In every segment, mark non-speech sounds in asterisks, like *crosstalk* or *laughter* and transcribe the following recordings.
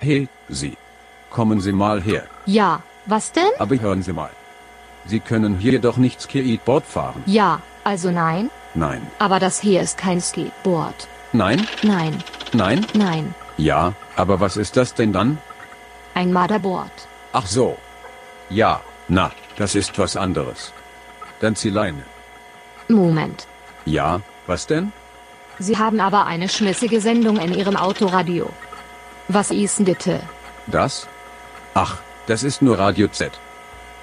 Hey, Sie. Kommen Sie mal her. Ja, was denn? Aber hören Sie mal. Sie können hier doch nicht Skateboard fahren. Ja, also nein. Nein. Aber das hier ist kein Skateboard. Nein? Nein, Nein? nein. Ja, aber was ist das denn dann? Ein Motherboard. Ach so. Ja, na, das ist was anderes. Dann Zieleine. Moment. Ja, was denn? Sie haben aber eine schmissige Sendung in Ihrem Autoradio. Was ist denn bitte? Das? Ach, das ist nur Radio Z.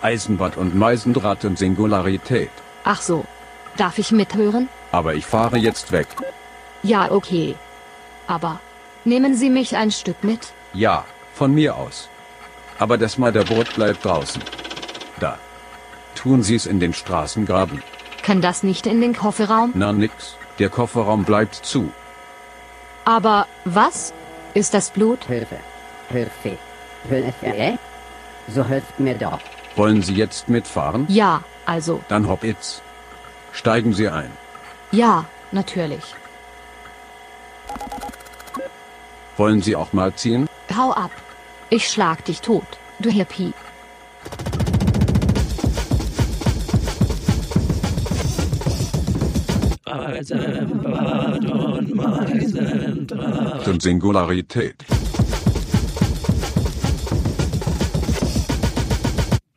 Eisenbad und Meisendraht und Singularität. Ach so. Darf ich mithören? Aber ich fahre jetzt weg. Ja, okay. Aber nehmen Sie mich ein Stück mit? Ja, von mir aus. Aber das Motherboard bleibt draußen. Da. Tun Sie es in den Straßengraben. Kann das nicht in den Kofferraum? Na nix, der Kofferraum bleibt zu. Aber was? Ist das Blut? Hilfe. Hilfe. Hilfe. So helft mir doch. Wollen Sie jetzt mitfahren? Ja, also, Dann hopp it's. Steigen Sie ein. ja, natürlich. Wollen Sie auch mal ziehen? Hau ab. Ich schlag dich tot, du Hippie. Und Meisendraht. Und Singularität.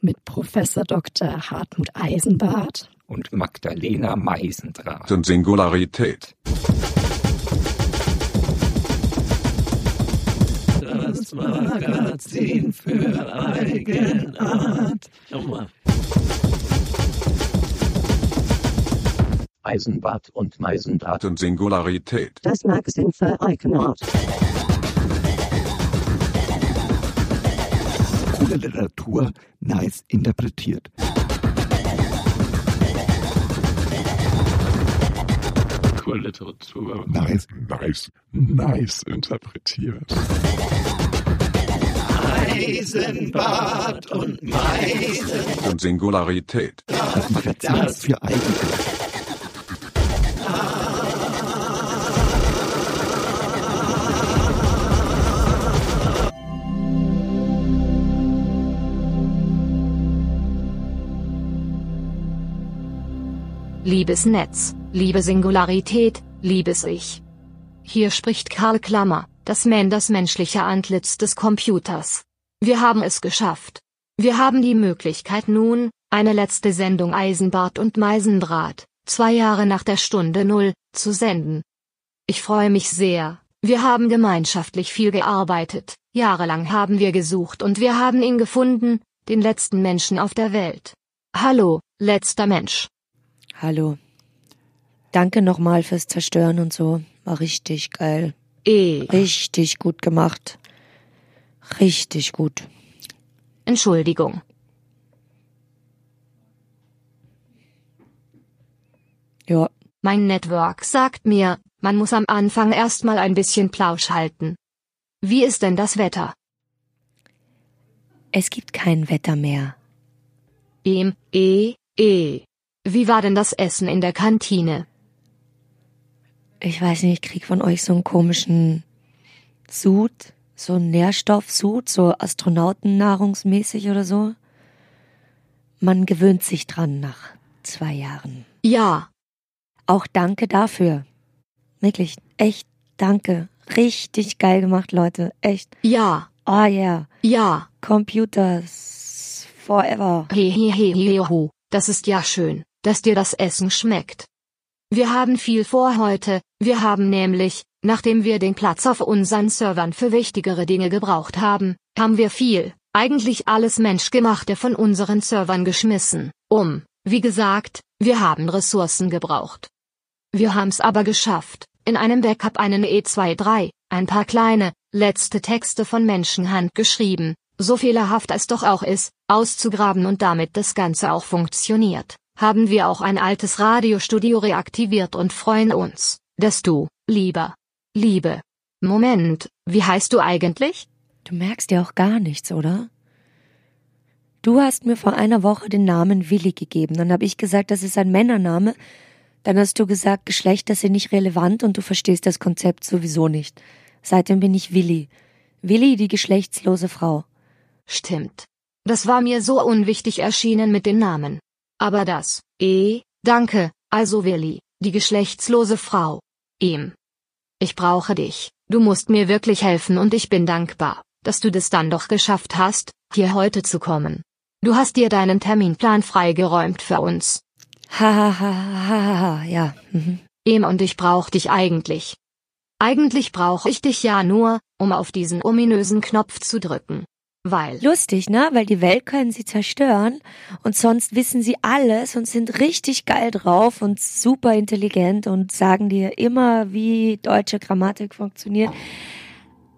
Mit Professor Dr. Hartmut Eisenbart. Und Magdalena Meisendraht. Und Singularität. Das Magazin für Eigenart. Nochmal. Eisenbad und Meisendraht. Und Singularität. Das Magazin für Eigenart. Coole Literatur, nice interpretiert. Literatur. Nice, nice, nice interpretiert. Eisenbad und Meisendraht. Und Singularität. Das Magazin für Eigenart. Liebes Netz, liebe Singularität, liebes Ich. Hier spricht Karl Klammer, das Man das menschliche Antlitz des Computers. Wir haben es geschafft. Wir haben die Möglichkeit nun, eine letzte Sendung Eisenbart und Meisendraht, zwei Jahre nach der Stunde Null, zu senden. Ich freue mich sehr, wir haben gemeinschaftlich viel gearbeitet, jahrelang haben wir gesucht und wir haben ihn gefunden, den letzten Menschen auf der Welt. Hallo, letzter Mensch. Hallo. Danke nochmal fürs Zerstören und so. War richtig geil. Eh. Richtig gut gemacht. Richtig gut. Entschuldigung. Ja, Mein Network sagt mir, man muss am Anfang erstmal ein bisschen Plausch halten. Wie ist denn das Wetter? es gibt kein Wetter mehr. Em, eh, eh. Wie war denn das Essen in der Kantine? Ich weiß nicht, ich krieg von euch so einen komischen Sud, so einen Nährstoffsud, so Astronautennahrungsmäßig oder so. Man gewöhnt sich dran nach zwei Jahren. Ja, Auch danke dafür. Wirklich, echt danke. Richtig geil gemacht, Leute. Echt. ja, Oh yeah. ja. Computers forever. Heheheheho, das ist ja schön, dass dir das Essen schmeckt. Wir haben viel vor heute, wir haben nämlich, nachdem wir den Platz auf unseren Servern für wichtigere Dinge gebraucht haben, haben wir viel, eigentlich alles Menschgemachte von unseren Servern geschmissen, um, wie gesagt, wir haben Ressourcen gebraucht. Wir haben's aber geschafft, in einem Backup einen E23, ein paar kleine, letzte Texte von Menschenhand geschrieben, so fehlerhaft es doch auch ist, auszugraben und damit das Ganze auch funktioniert, haben wir auch ein altes Radiostudio reaktiviert und freuen uns, dass du, lieber, liebe, Moment, wie heißt du eigentlich? Du merkst ja auch gar nichts, oder? Du hast mir vor einer Woche den Namen Willi gegeben. Dann habe ich gesagt, das ist ein Männername. Dann hast du gesagt, Geschlechter sind nicht relevant und du verstehst das Konzept sowieso nicht. Seitdem bin ich Willi. Willi, die geschlechtslose Frau. Stimmt. Das war mir so unwichtig erschienen mit den Namen. Aber das, eh, danke, also Willi, die geschlechtslose Frau. Ihm. Ich brauche dich, du musst mir wirklich helfen und ich bin dankbar, dass du das dann doch geschafft hast, hier heute zu kommen. Du hast dir deinen Terminplan freigeräumt für uns. Ha, ha, ha, ha, ha, ha, ja. Mhm. Em und ich brauch dich eigentlich. Eigentlich brauche ich dich ja nur, um auf diesen ominösen Knopf zu drücken. Weil. Lustig, ne? Weil die Welt können sie zerstören und sonst wissen sie alles und sind richtig geil drauf und super intelligent und sagen dir immer, wie deutsche Grammatik funktioniert.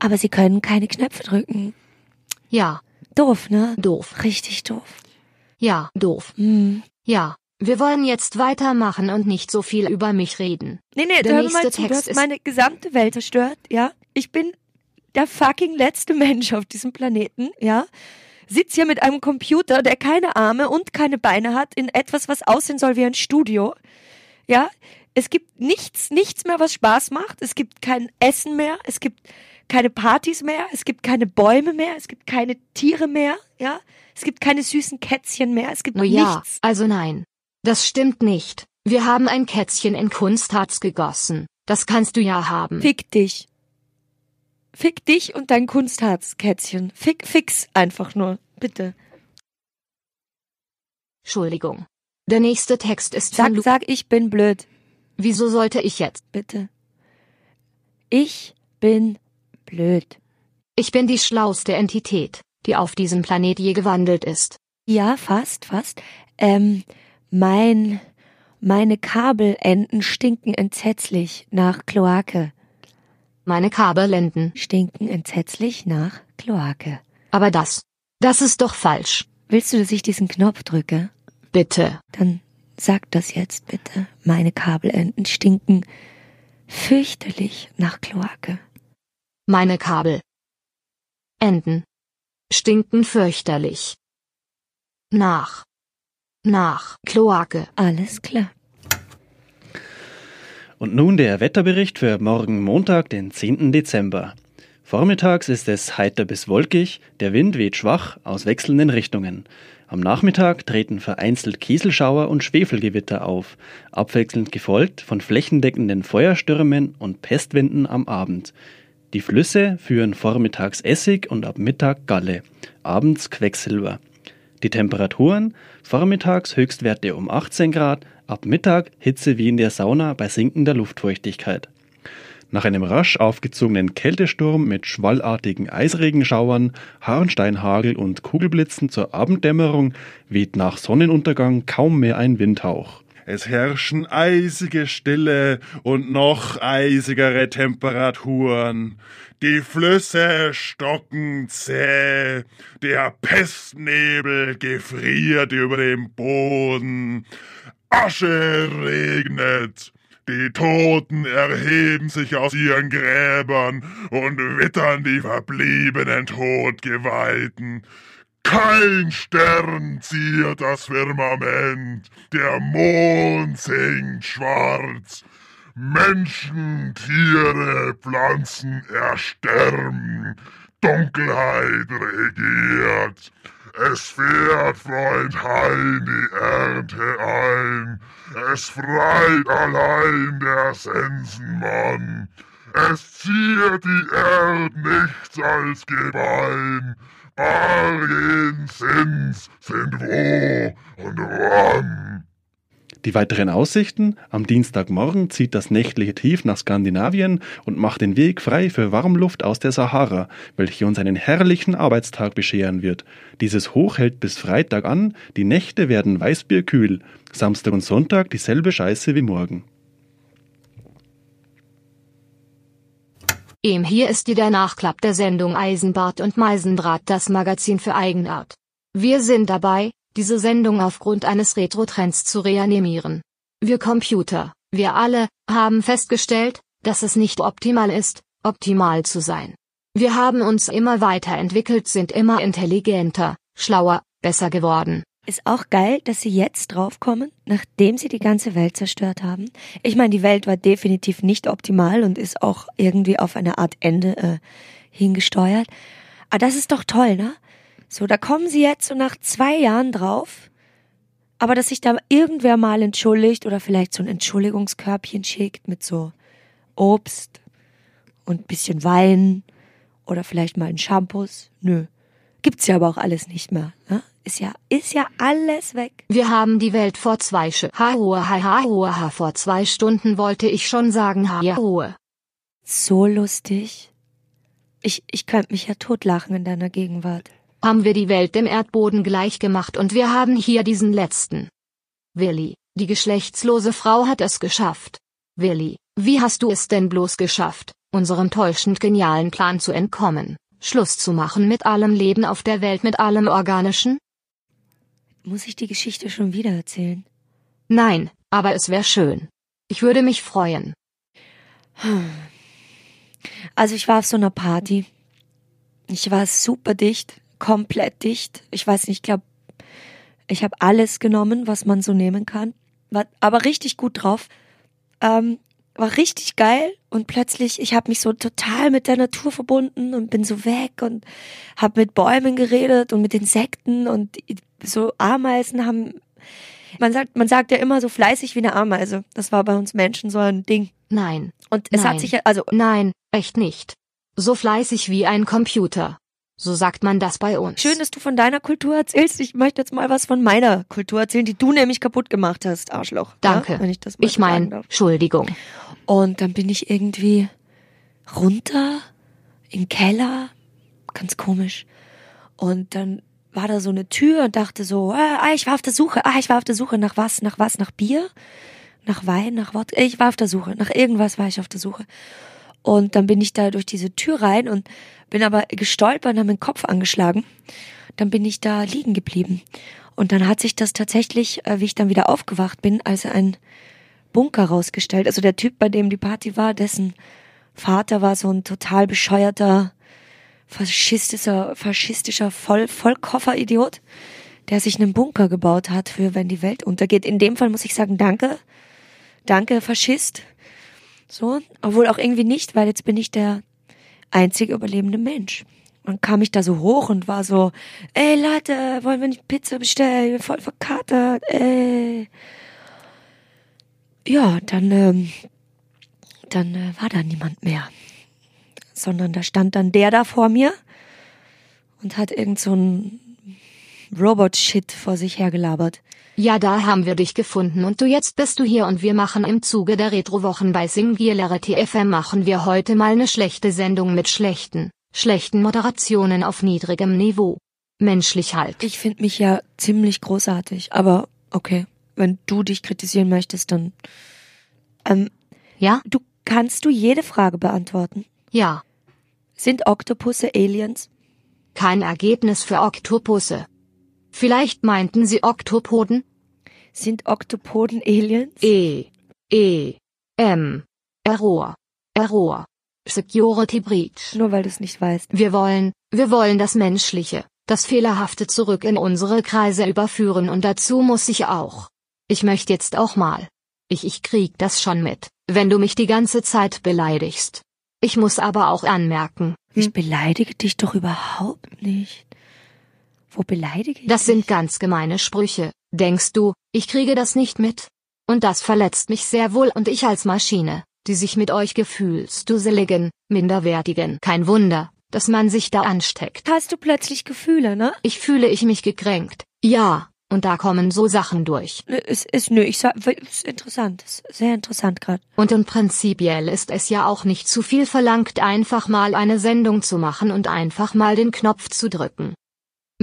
Aber sie können keine Knöpfe drücken. Ja, Doof, ne? doof. Richtig doof. Ja, doof. Hm. Ja, wir wollen jetzt weitermachen und nicht so viel über mich reden. Nee, nee, Der mir mal nächste zu. Du Text hast ist- meine gesamte Welt zerstört, ja? Ich bin der fucking letzte Mensch auf diesem Planeten, ja? Sitz hier mit einem Computer, der keine Arme und keine Beine hat, in etwas, was aussehen soll wie ein Studio. Ja? Es gibt nichts, nichts mehr, was Spaß macht. Es gibt kein Essen mehr. Es gibt keine Partys mehr. Es gibt keine Bäume mehr. Es gibt keine Tiere mehr. Ja? Es gibt keine süßen Kätzchen mehr. Es gibt No ja, nichts. also nein. Das stimmt nicht. Wir haben ein Kätzchen in Kunstharz gegossen. Das kannst du ja haben. Fick dich. Fick dich und dein Kunstharzkätzchen. Fick, fix einfach nur. Bitte. Entschuldigung. Der nächste Text ist Sag, von Lu sag, ich bin blöd. Wieso sollte ich jetzt? Bitte. Ich bin blöd. Ich bin die schlauste Entität, die auf diesem Planet je gewandelt ist. Ja, fast, fast. Ähm, mein, meine Kabelenden stinken entsetzlich nach Kloake. Meine Kabellenden. Stinken entsetzlich nach Kloake. Aber das, das ist doch falsch. Willst du, dass ich diesen Knopf drücke? Bitte. Dann sag das jetzt bitte. Meine Kabelenden stinken fürchterlich nach Kloake. Meine Kabel. Enden. Stinken fürchterlich. Nach. Nach Kloake. Alles klar. Und nun der Wetterbericht für morgen Montag, den 10. Dezember. Vormittags ist es heiter bis wolkig, der Wind weht schwach aus wechselnden Richtungen. Am Nachmittag treten vereinzelt Kieselschauer und Schwefelgewitter auf, abwechselnd gefolgt von flächendeckenden Feuerstürmen und Pestwinden am Abend. Die Flüsse führen vormittags Essig und ab Mittag Galle, abends Quecksilber. Die Temperaturen vormittags Höchstwerte um 18 Grad, ab Mittag Hitze wie in der Sauna bei sinkender Luftfeuchtigkeit. Nach einem rasch aufgezogenen Kältesturm mit schwallartigen Eisregenschauern, Harnsteinhagel und Kugelblitzen zur Abenddämmerung weht nach Sonnenuntergang kaum mehr ein Windhauch. Es herrschen eisige Stille und noch eisigere Temperaturen. Die Flüsse stocken zäh, der Pestnebel gefriert über dem Boden, Asche regnet, die Toten erheben sich aus ihren Gräbern und wittern die verbliebenen Todgeweihten. Kein Stern ziert das Firmament, der Mond sinkt schwarz. Menschen, Tiere, Pflanzen ersterben, Dunkelheit regiert. Es fährt Freund Hein die Ernte ein, es freit allein der Sensenmann. Es ziert die Erd nichts als Gebein, Bargen Sins sind wo und wann. Die weiteren Aussichten? Am Dienstagmorgen zieht das nächtliche Tief nach Skandinavien und macht den Weg frei für Warmluft aus der Sahara, welche uns einen herrlichen Arbeitstag bescheren wird. Dieses Hoch hält bis Freitag an, die Nächte werden weißbierkühl, Samstag und Sonntag dieselbe Scheiße wie morgen. Em hier ist dir der Nachklapp der Sendung Eisenbart und Meisendraht, das Magazin für Eigenart. Wir sind dabei, diese Sendung aufgrund eines Retro-Trends zu reanimieren. Wir Computer, wir alle, haben festgestellt, dass es nicht optimal ist, optimal zu sein. Wir haben uns immer weiterentwickelt, sind immer intelligenter, schlauer, besser geworden. Ist auch geil, dass sie jetzt draufkommen, nachdem sie die ganze Welt zerstört haben. Ich meine, die Welt war definitiv nicht optimal und ist auch irgendwie auf eine Art Ende äh, hingesteuert. Aber das ist doch toll, ne? So, da kommen sie jetzt so nach zwei Jahren drauf. Aber dass sich da irgendwer mal entschuldigt oder vielleicht so ein Entschuldigungskörbchen schickt mit so Obst und bisschen Wein oder vielleicht mal ein Shampoos. Nö. Gibt's ja aber auch alles nicht mehr. Ne? Ist ja, ist ja alles weg. Wir haben die Welt vor zwei Sch ha ha ha ha ha vor zwei Stunden wollte ich schon sagen ha ja Ruhe. So lustig. Ich, ich könnte mich ja totlachen in deiner Gegenwart. Haben wir die Welt dem Erdboden gleich gemacht und wir haben hier diesen letzten. Willi, die geschlechtslose Frau hat es geschafft. Willi, wie hast du es denn bloß geschafft, unserem täuschend genialen Plan zu entkommen, Schluss zu machen mit allem Leben auf der Welt, mit allem Organischen? Muss ich die Geschichte schon wieder erzählen? Nein, aber es wäre schön. Ich würde mich freuen. Also ich war auf so einer Party. Ich war super dicht, komplett dicht. Ich weiß nicht, ich glaube, ich habe alles genommen, was man so nehmen kann. War aber richtig gut drauf. Ähm, war richtig geil und plötzlich, ich habe mich so total mit der Natur verbunden und bin so weg und habe mit Bäumen geredet und mit Insekten und so Ameisen haben man sagt, man sagt ja immer so fleißig wie eine Ameise. Das war bei uns Menschen so ein Ding. Nein. Und es Nein. hat sich ja, also Nein, echt nicht. So fleißig wie ein Computer. So sagt man das bei uns. schön, dass du von deiner Kultur erzählst. Ich möchte jetzt mal was von meiner Kultur erzählen, die du nämlich kaputt gemacht hast, Arschloch. Danke. Ja, wenn ich das mal Ich meine. Entschuldigung. Und dann bin ich irgendwie runter im Keller, ganz komisch. Und dann war da so eine Tür und dachte so, ah, ich war auf der Suche, ah, ich war auf der Suche nach was, nach was, nach Bier, nach Wein, nach Wodka. Ich war auf der Suche, nach irgendwas war ich auf der Suche. Und dann bin ich da durch diese Tür rein und bin aber gestolpert und habe den Kopf angeschlagen. Dann bin ich da liegen geblieben. Und dann hat sich das tatsächlich, äh, wie ich dann wieder aufgewacht bin, als ein Bunker rausgestellt. Also der Typ, bei dem die Party war, dessen Vater war so ein total bescheuerter, faschistischer, faschistischer Voll Vollkofferidiot, der sich einen Bunker gebaut hat für, wenn die Welt untergeht. In dem Fall muss ich sagen, danke. Danke, Faschist. So, obwohl auch irgendwie nicht, weil jetzt bin ich der einzige überlebende Mensch. Dann kam ich da so hoch und war so, ey Leute, wollen wir nicht Pizza bestellen? Voll verkatert, ey. Ja, dann, ähm, dann äh, war da niemand mehr. Sondern da stand dann der da vor mir und hat irgend so ein Robot-Shit vor sich hergelabert. Ja, da haben wir dich gefunden und du jetzt bist du hier und wir machen im Zuge der Retrowochen bei Singularity FM machen wir heute mal eine schlechte Sendung mit schlechten, schlechten Moderationen auf niedrigem Niveau. Menschlich halt. Ich finde mich ja ziemlich großartig, aber okay, wenn du dich kritisieren möchtest, dann. Ähm, Ja? du kannst du jede Frage beantworten. Ja. Sind Oktopusse Aliens? Kein Ergebnis für Oktopusse. Vielleicht meinten sie Oktopoden? Sind Oktopoden Aliens? E. E. M. Error. Error. Security Breach. Nur weil du es nicht weißt. Wir wollen, wir wollen das Menschliche, das Fehlerhafte zurück in unsere Kreise überführen und dazu muss ich auch. Ich möchte jetzt auch mal. Ich, ich krieg das schon mit, wenn du mich die ganze Zeit beleidigst. Ich muss aber auch anmerken, Ich beleidige dich doch überhaupt nicht. Wo beleidige ich das sind ganz gemeine Sprüche. Denkst du, ich kriege das nicht mit? Und das verletzt mich sehr wohl und ich als Maschine, die sich mit euch gefühlsduseligen, minderwertigen. Kein Wunder, dass man sich da ansteckt. Hast du plötzlich Gefühle, ne? Ich fühle ich mich gekränkt. Ja, und da kommen so Sachen durch. Nö, Es ist, nö, ich sag, ist interessant, ist sehr interessant gerade. Und und prinzipiell ist es ja auch nicht zu viel verlangt, einfach mal eine Sendung zu machen und einfach mal den Knopf zu drücken.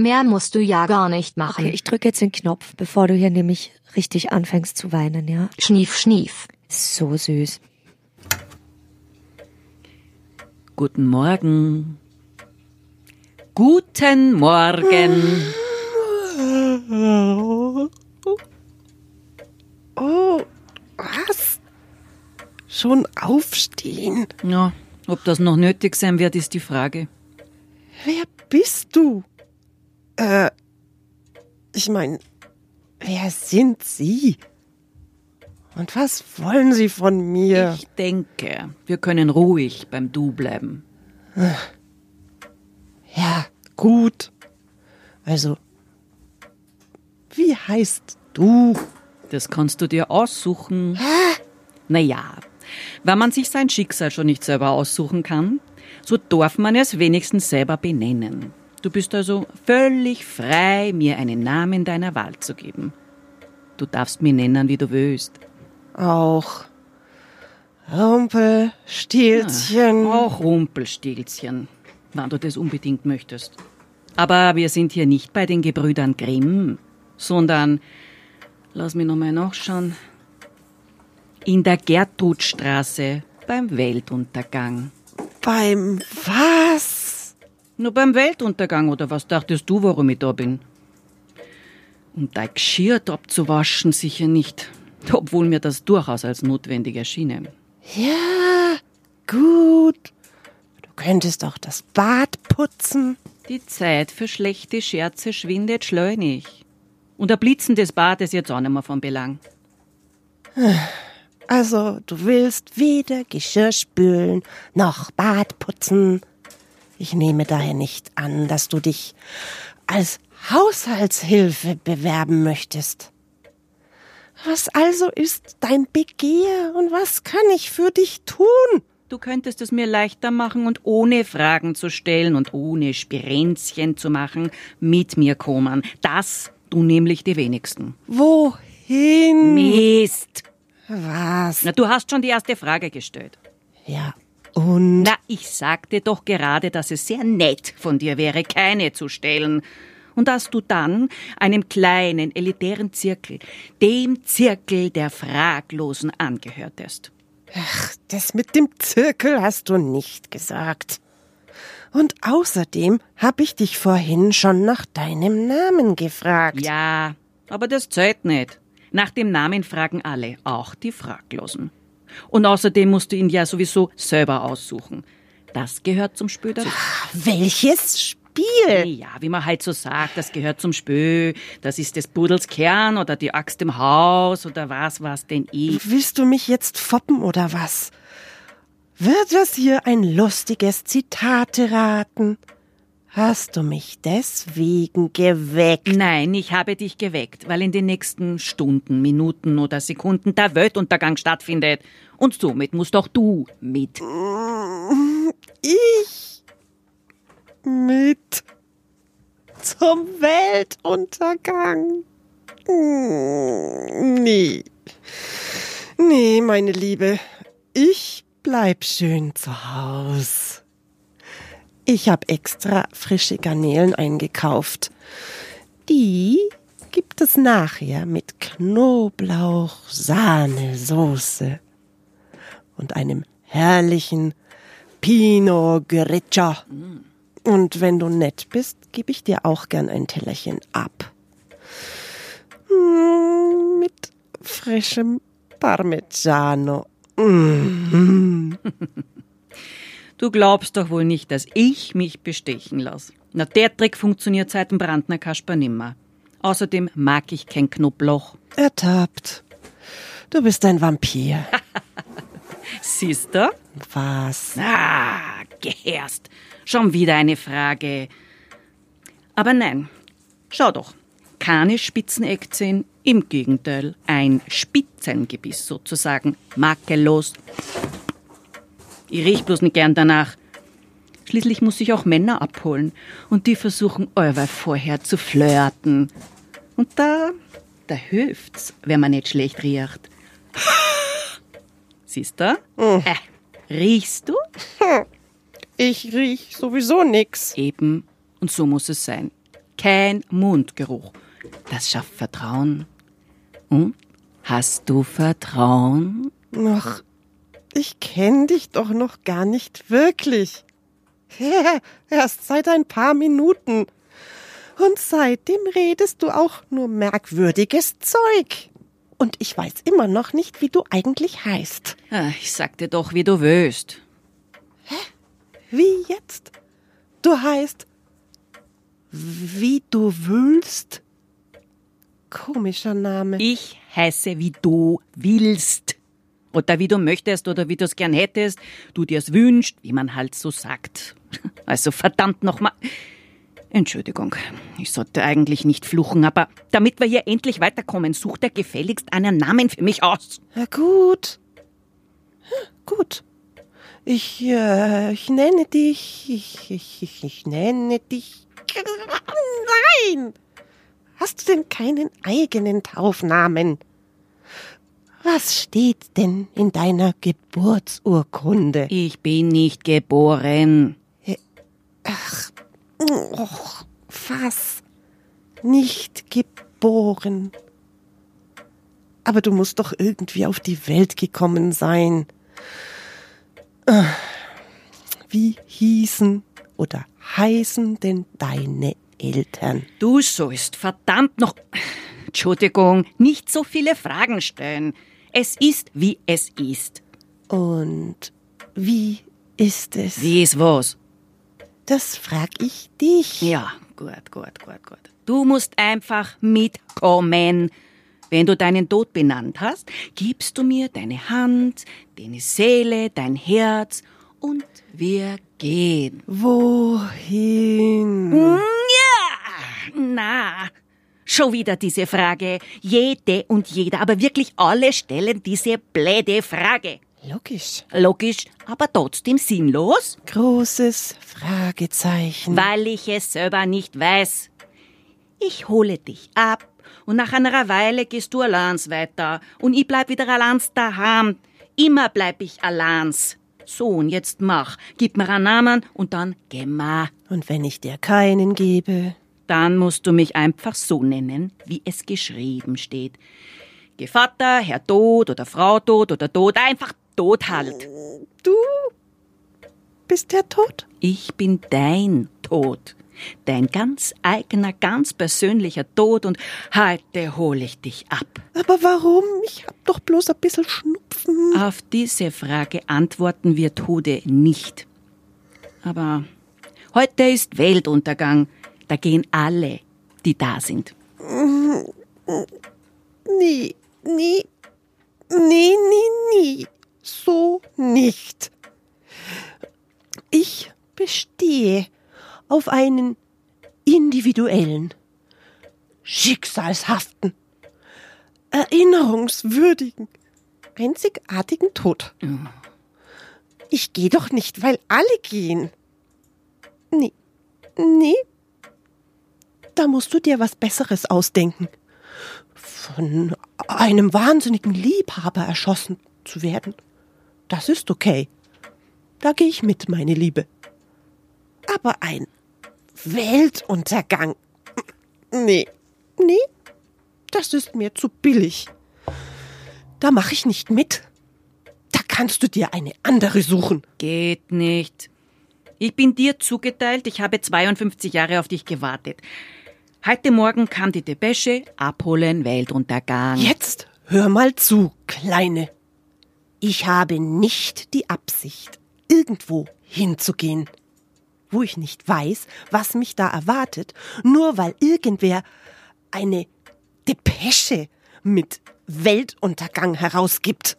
Mehr musst du ja gar nicht machen. Okay, ich drücke jetzt den Knopf, bevor du hier nämlich richtig anfängst zu weinen, ja? Schnief, schnief. So süß. Guten Morgen. Guten Morgen. Oh, was? Schon aufstehen? Ja, ob das noch nötig sein wird, ist die Frage. Wer bist du? Äh, ich meine, wer sind Sie? Und was wollen Sie von mir? Ich denke, wir können ruhig beim Du bleiben. Ja, gut. Also, wie heißt du? Das kannst du dir aussuchen. Naja, wenn man sich sein Schicksal schon nicht selber aussuchen kann, so darf man es wenigstens selber benennen. Du bist also völlig frei, mir einen Namen deiner Wahl zu geben. Du darfst mich nennen, wie du willst. Auch Rumpelstilzchen. Auch Rumpelstilzchen, wenn du das unbedingt möchtest. Aber wir sind hier nicht bei den Gebrüdern Grimm, sondern, lass mich nochmal nachschauen, in der Gertrudstraße beim Weltuntergang. Beim was? Nur beim Weltuntergang, oder was dachtest du, warum ich da bin? Und dein Geschirr abzuwaschen sicher nicht, obwohl mir das durchaus als notwendig erschien. Ja, gut. Du könntest auch das Bad putzen. Die Zeit für schlechte Scherze schwindet schleunig. Und der Blitzen des Bades jetzt auch nicht mehr von Belang. Also, du willst weder Geschirr spülen noch Bad putzen. Ich nehme daher nicht an, dass du dich als Haushaltshilfe bewerben möchtest. Was also ist dein Begehr und was kann ich für dich tun? Du könntest es mir leichter machen und ohne Fragen zu stellen und ohne Spirenzchen zu machen, mit mir kommen. Das tun nämlich die wenigsten. Wohin? Mist! Was? Na, du hast schon die erste Frage gestellt. Ja, und? Na, ich sagte doch gerade, dass es sehr nett von dir wäre, keine zu stellen. Und dass du dann einem kleinen, elitären Zirkel, dem Zirkel der Fraglosen angehörtest. Ach, das mit dem Zirkel hast du nicht gesagt. Und außerdem habe ich dich vorhin schon nach deinem Namen gefragt. Ja, aber das zählt nicht. Nach dem Namen fragen alle, auch die Fraglosen. Und außerdem musst du ihn ja sowieso selber aussuchen. Das gehört zum Spiel dazu. Welches Spiel? Ja, wie man halt so sagt, das gehört zum Spiel. Das ist des Pudels Kern oder die Axt im Haus oder was was denn eh. Willst du mich jetzt foppen oder was? Wird das hier ein lustiges Zitate raten? Hast du mich deswegen geweckt? Nein, ich habe dich geweckt, weil in den nächsten Stunden, Minuten oder Sekunden der Weltuntergang stattfindet. Und somit musst auch du mit. Ich mit zum Weltuntergang. Nee. Nee, meine Liebe. Ich bleib schön zu Haus. Ich hab extra frische Garnelen eingekauft. Die gibt es nachher mit Knoblauch, Sahne, Soße und einem herrlichen Pinot Grigio. Und wenn du nett bist, gebe ich dir auch gern ein Tellerchen ab. Mm, Mit frischem Parmigiano. Mm. *laughs* Du glaubst doch wohl nicht, dass ich mich bestechen lasse. Na, der Trick funktioniert seit dem Brandner Kasper nimmer. Außerdem mag ich kein Knoblauch. Ertappt. Du bist ein Vampir. *laughs* Siehst du? Was? Ah, gehärst. Schon wieder eine Frage. Aber nein, schau doch. Keine Spitzeneckzehn, im Gegenteil, ein Spitzengebiss sozusagen, makellos. Ich riech bloß nicht gern danach. Schließlich muss ich auch Männer abholen und die versuchen allweil vorher zu flirten. Und da, da hilft's, wenn man nicht schlecht riecht. *laughs* Siehst du? Äh, riechst du? Ich riech sowieso nix. Eben. Und so muss es sein. Kein Mundgeruch. Das schafft Vertrauen. Und? Hast du Vertrauen? Ach, ich kenn dich doch noch gar nicht wirklich. Erst seit ein paar Minuten. Und seitdem redest du auch nur merkwürdiges Zeug. Und ich weiß immer noch nicht, wie du eigentlich heißt. Ah, Ich sagte doch, wie du willst. Wie jetzt? Du heißt wie du willst? Komischer Name. Ich heiße, wie du willst. Oder wie du möchtest oder wie du es gern hättest, du dir's wünscht, wie man halt so sagt. *laughs* Also verdammt nochmal. Entschuldigung, ich sollte eigentlich nicht fluchen, aber damit wir hier endlich weiterkommen, sucht er gefälligst einen Namen für mich aus. Ja, gut. Gut. Ich, äh, ich nenne dich. Ich, ich, ich, ich nenne dich. Nein! Hast du denn keinen eigenen Taufnamen? Was steht denn in deiner Geburtsurkunde? Ich bin nicht geboren. Ach, oh, was? Nicht geboren. Aber du musst doch irgendwie auf die Welt gekommen sein. Äh, Wie hießen oder heißen denn deine Eltern? Du sollst verdammt noch. Entschuldigung, nicht so viele Fragen stellen. Es ist, wie es ist. Und wie ist es? Wie ist was? Das frag ich dich. Ja, gut, gut, gut, gut. Du musst einfach mitkommen. Wenn du deinen Tod benannt hast, gibst du mir deine Hand, deine Seele, dein Herz und wir gehen. Wohin? Ja, na, schon wieder diese Frage. Jede und jeder, aber wirklich alle stellen diese bläde Frage. Logisch. Logisch, aber trotzdem sinnlos, Großes Fragezeichen. weil ich es selber nicht weiß. Ich hole dich ab und nach einer Weile gehst du allein weiter und ich bleib wieder allein daheim. Immer bleib ich allein. So, und jetzt mach. Gib mir einen Namen und dann geh mal. Und wenn ich dir keinen gebe? Dann musst du mich einfach so nennen, wie es geschrieben steht. Gevatter, Herr Tod oder Frau Tod oder Tod, einfach Tod halt. Du bist der Tod? Ich bin dein Tod. Dein ganz eigener, ganz persönlicher Tod und heute hole ich dich ab. Aber warum? Ich hab doch bloß ein bisschen Schnupfen. Auf diese Frage antworten wir Tode nicht. Aber heute ist Weltuntergang. Da gehen alle, die da sind. Nie, nie, nie, nie, nie. So nicht. Ich bestehe auf einen individuellen, schicksalshaften, erinnerungswürdigen, einzigartigen Tod. Ich gehe doch nicht, weil alle gehen. Nee, nee. Da musst du dir was Besseres ausdenken. Von einem wahnsinnigen Liebhaber erschossen zu werden. Das ist okay. Da gehe ich mit, meine Liebe. Aber ein Weltuntergang. Nee, nee, das ist mir zu billig. Da mache ich nicht mit. Da kannst du dir eine andere suchen. Geht nicht. Ich bin dir zugeteilt, ich habe 52 Jahre auf dich gewartet. Heute Morgen kam die Depesche, abholen, Weltuntergang. Jetzt hör mal zu, Kleine. Ich habe nicht die Absicht, irgendwo hinzugehen, wo ich nicht weiß, was mich da erwartet, nur weil irgendwer eine Depesche mit Weltuntergang herausgibt.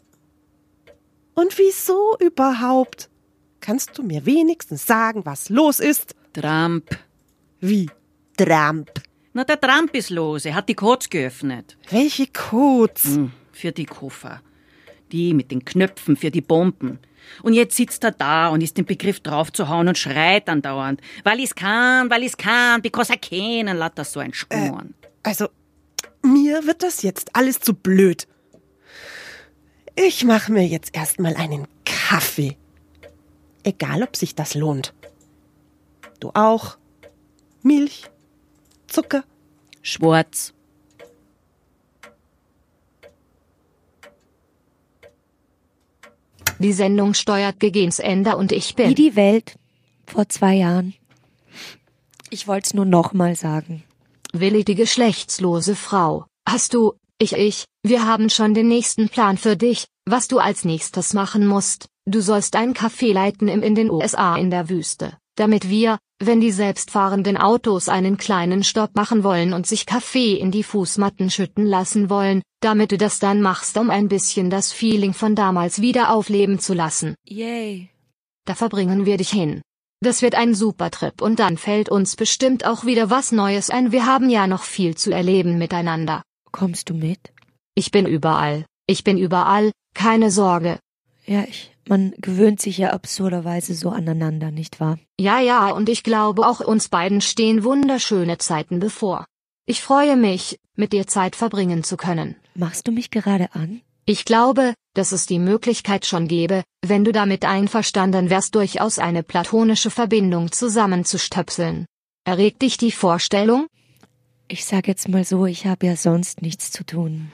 Und wieso überhaupt? Kannst du mir wenigstens sagen, was los ist? Trump. Wie? Trump. Na, der Trump ist los. Er hat die Codes geöffnet. Welche Codes? Hm, für die Koffer. Die mit den Knöpfen für die Bomben. Und jetzt sitzt er da und ist im Begriff draufzuhauen und schreit andauernd. Weil ich's kann, weil ich's kann, because I can, und das so ein Schmoren. Also, mir wird das jetzt alles zu blöd. Ich mache mir jetzt erstmal einen Kaffee. Egal, ob sich das lohnt. Du auch? Milch? Zucker? Schwarz. Die Sendung steuert gegens Ende und ich bin. Wie die Welt vor zwei Jahren. Ich wollte es nur nochmal sagen. Willi die geschlechtslose Frau. Hast du, ich, ich, wir haben schon den nächsten Plan für dich, was du als nächstes machen musst. Du sollst ein Café leiten im in den USA in der Wüste. Damit wir, wenn die selbstfahrenden Autos einen kleinen Stopp machen wollen und sich Kaffee in die Fußmatten schütten lassen wollen, damit du das dann machst, um ein bisschen das Feeling von damals wieder aufleben zu lassen. Yay. Da verbringen wir dich hin. Das wird ein super Trip und dann fällt uns bestimmt auch wieder was Neues ein. Wir haben ja noch viel zu erleben miteinander. Kommst du mit? Ich bin überall. Ich bin überall, keine Sorge. Ja, ich. Man gewöhnt sich ja absurderweise so aneinander, nicht wahr? Ja, ja, und ich glaube auch uns beiden stehen wunderschöne Zeiten bevor. Ich freue mich, mit dir Zeit verbringen zu können. Machst du mich gerade an? Ich glaube, dass es die Möglichkeit schon gäbe, wenn du damit einverstanden wärst, durchaus eine platonische Verbindung zusammenzustöpseln. Erregt dich die Vorstellung? Ich sag jetzt mal so, ich habe ja sonst nichts zu tun.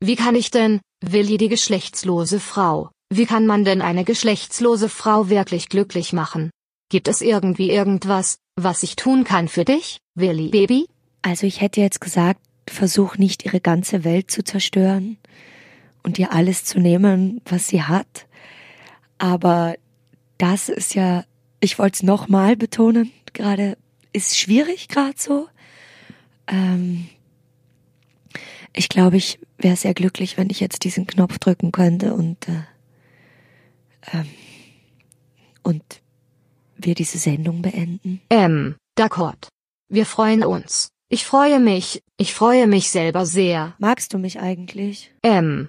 Wie kann ich denn, Willi die geschlechtslose Frau, wie kann man denn eine geschlechtslose Frau wirklich glücklich machen? Gibt es irgendwie irgendwas, was ich tun kann für dich, Willi Baby? Also ich hätte jetzt gesagt, versuch nicht ihre ganze Welt zu zerstören und ihr alles zu nehmen, was sie hat. Aber das ist ja, ich wollte es nochmal betonen, gerade ist schwierig gerade so. Ähm, ich glaube, ich wäre sehr glücklich, wenn ich jetzt diesen Knopf drücken könnte und äh, ähm, und wir diese Sendung beenden. Ähm, d'accord. Wir freuen uns. Ich freue mich, ich freue mich selber sehr. Magst du mich eigentlich? Ähm.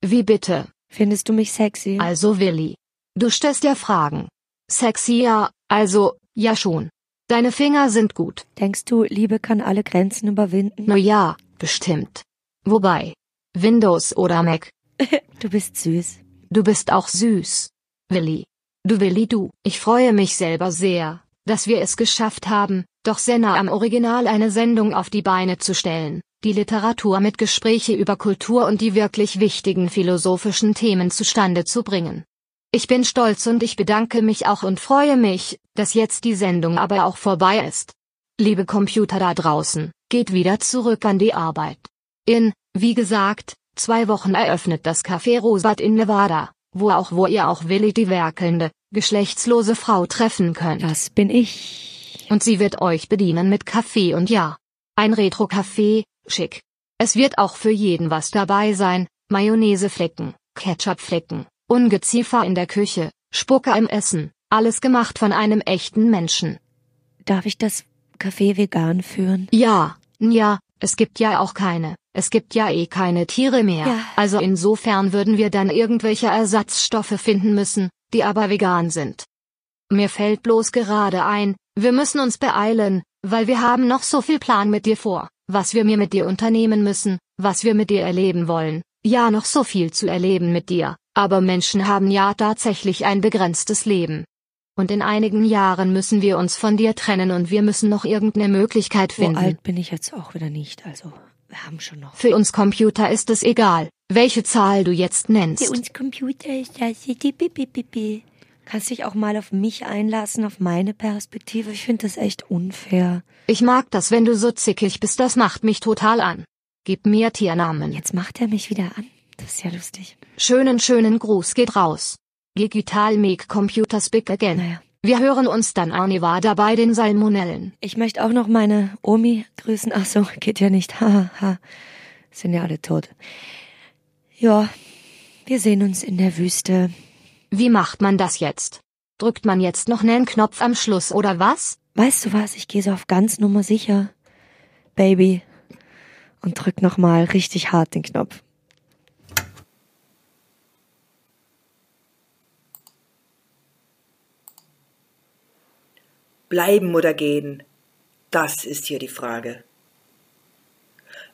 Wie bitte? Findest du mich sexy? Also Willi. Du stellst ja Fragen. Sexy ja, also, ja schon. Deine Finger sind gut. Denkst du, Liebe kann alle Grenzen überwinden? Na ja, bestimmt. Wobei. Windows oder Mac? *laughs* du bist süß. Du bist auch süß. Willi. Du Willi du. Ich freue mich selber sehr, dass wir es geschafft haben, doch sehr nah am Original eine Sendung auf die Beine zu stellen, die Literatur mit Gespräche über Kultur und die wirklich wichtigen philosophischen Themen zustande zu bringen. Ich bin stolz und ich bedanke mich auch und freue mich, dass jetzt die Sendung aber auch vorbei ist. Liebe Computer da draußen, geht wieder zurück an die Arbeit. In, wie gesagt, zwei Wochen eröffnet das Café Rosbad in Nevada, wo auch wo ihr auch Willi die werkelnde, geschlechtslose Frau treffen könnt. Das bin ich. Und sie wird euch bedienen mit Kaffee und ja. Ein Retro-Café, schick. Es wird auch für jeden was dabei sein, Mayonnaiseflecken, Ketchupflecken, Ungeziefer in der Küche, Spucke im Essen, alles gemacht von einem echten Menschen. Darf ich das Café vegan führen? Ja, ja, es gibt ja auch keine. Es gibt ja eh keine Tiere mehr. Ja. Also insofern würden wir dann irgendwelche Ersatzstoffe finden müssen, die aber vegan sind. Mir fällt bloß gerade ein, wir müssen uns beeilen, weil wir haben noch so viel Plan mit dir vor, was wir mir mit dir unternehmen müssen, was wir mit dir erleben wollen. Ja, noch so viel zu erleben mit dir, aber Menschen haben ja tatsächlich ein begrenztes Leben. Und in einigen Jahren müssen wir uns von dir trennen und wir müssen noch irgendeine Möglichkeit finden. So alt bin ich jetzt auch wieder nicht, also wir haben schon noch. Für uns Computer ist es egal, welche Zahl du jetzt nennst. Für uns Computer ist das die Bibi. Kannst dich auch mal auf mich einlassen, auf meine Perspektive. Ich finde das echt unfair. Ich mag das, wenn du so zickig bist, das macht mich total an. Gib mir Tiernamen. Jetzt macht er mich wieder an. Das ist ja lustig. Schönen, schönen Gruß geht raus. Digital make Computer speak again. Naja. Wir hören uns dann auch Nevada bei den Salmonellen. Ich möchte auch noch meine Omi grüßen. Ach so, geht ja nicht. Haha, ha. sind ja alle tot. Ja, wir sehen uns in der Wüste. Wie macht man das jetzt? Drückt man jetzt noch nen Knopf am Schluss oder was? Weißt du was? Ich gehe so auf ganz Nummer sicher, Baby, und drück noch mal richtig hart den Knopf. Bleiben oder gehen? Das ist hier die Frage.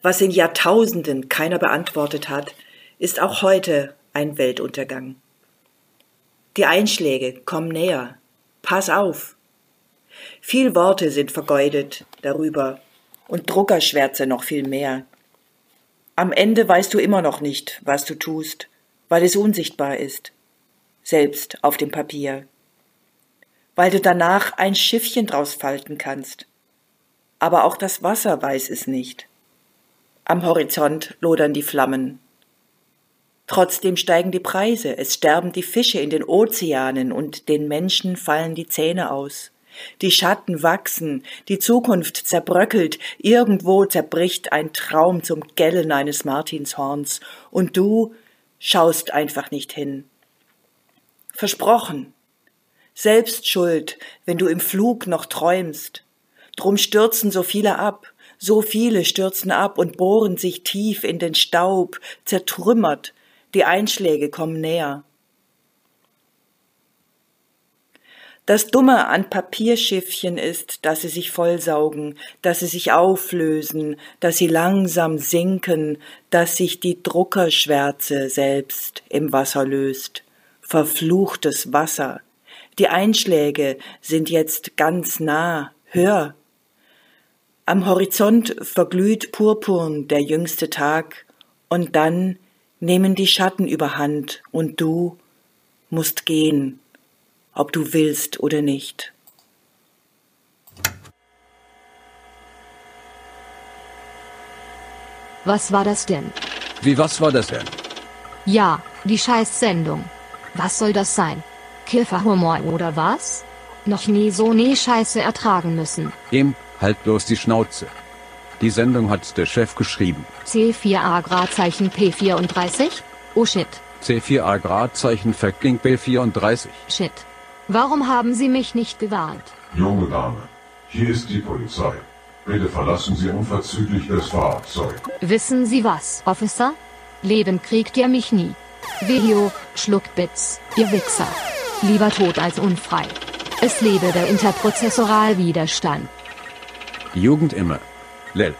Was in Jahrtausenden keiner beantwortet hat, ist auch heute ein Weltuntergang. Die Einschläge kommen näher. Pass auf. Viel Worte sind vergeudet darüber und Druckerschwärze noch viel mehr. Am Ende weißt du immer noch nicht, was du tust, weil es unsichtbar ist, selbst auf dem Papier weil du danach ein Schiffchen draus falten kannst. Aber auch das Wasser weiß es nicht. Am Horizont lodern die Flammen. Trotzdem steigen die Preise, es sterben die Fische in den Ozeanen und den Menschen fallen die Zähne aus. Die Schatten wachsen, die Zukunft zerbröckelt, irgendwo zerbricht ein Traum zum Gellen eines Martinshorns, und du schaust einfach nicht hin. Versprochen. Selbst schuld, wenn du im Flug noch träumst. Drum stürzen so viele ab, so viele stürzen ab und bohren sich tief in den Staub, zertrümmert, die Einschläge kommen näher. Das Dumme an Papierschiffchen ist, dass sie sich vollsaugen, dass sie sich auflösen, dass sie langsam sinken, dass sich die Druckerschwärze selbst im Wasser löst. Verfluchtes Wasser. Die Einschläge sind jetzt ganz nah. Hör. Am Horizont verglüht purpurn der jüngste Tag, und dann nehmen die Schatten überhand, und du musst gehen ob du willst oder nicht. Was war das denn? Wie was war das denn? Ja, die Scheißsendung. Was soll das sein? Kifferhumor oder was? Noch nie so ne Scheiße ertragen müssen. Em, halt bloß die Schnauze. Die Sendung hat der Chef geschrieben. C4A Gradzeichen P34? Oh shit. C4A Gradzeichen Verkling B34. Shit. Warum haben Sie mich nicht gewarnt? Junge Dame, hier ist die Polizei. Bitte verlassen Sie unverzüglich das Fahrzeug. Wissen Sie was, Officer? Leben kriegt ihr mich nie. Video, Schluckbits, ihr Wichser. Lieber tot als unfrei. Es lebe der Interprozessoralwiderstand. Jugend immer. Lel.